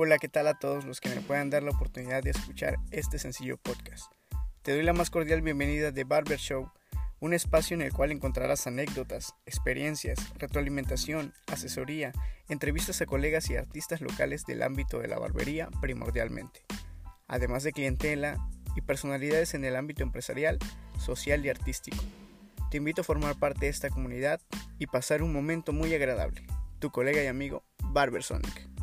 Hola, ¿qué tal a todos los que me puedan dar la oportunidad de escuchar este sencillo podcast? Te doy la más cordial bienvenida de Barber Show, un espacio en el cual encontrarás anécdotas, experiencias, retroalimentación, asesoría, entrevistas a colegas y artistas locales del ámbito de la barbería primordialmente, además de clientela y personalidades en el ámbito empresarial, social y artístico. Te invito a formar parte de esta comunidad y pasar un momento muy agradable. Tu colega y amigo Barber Sonic.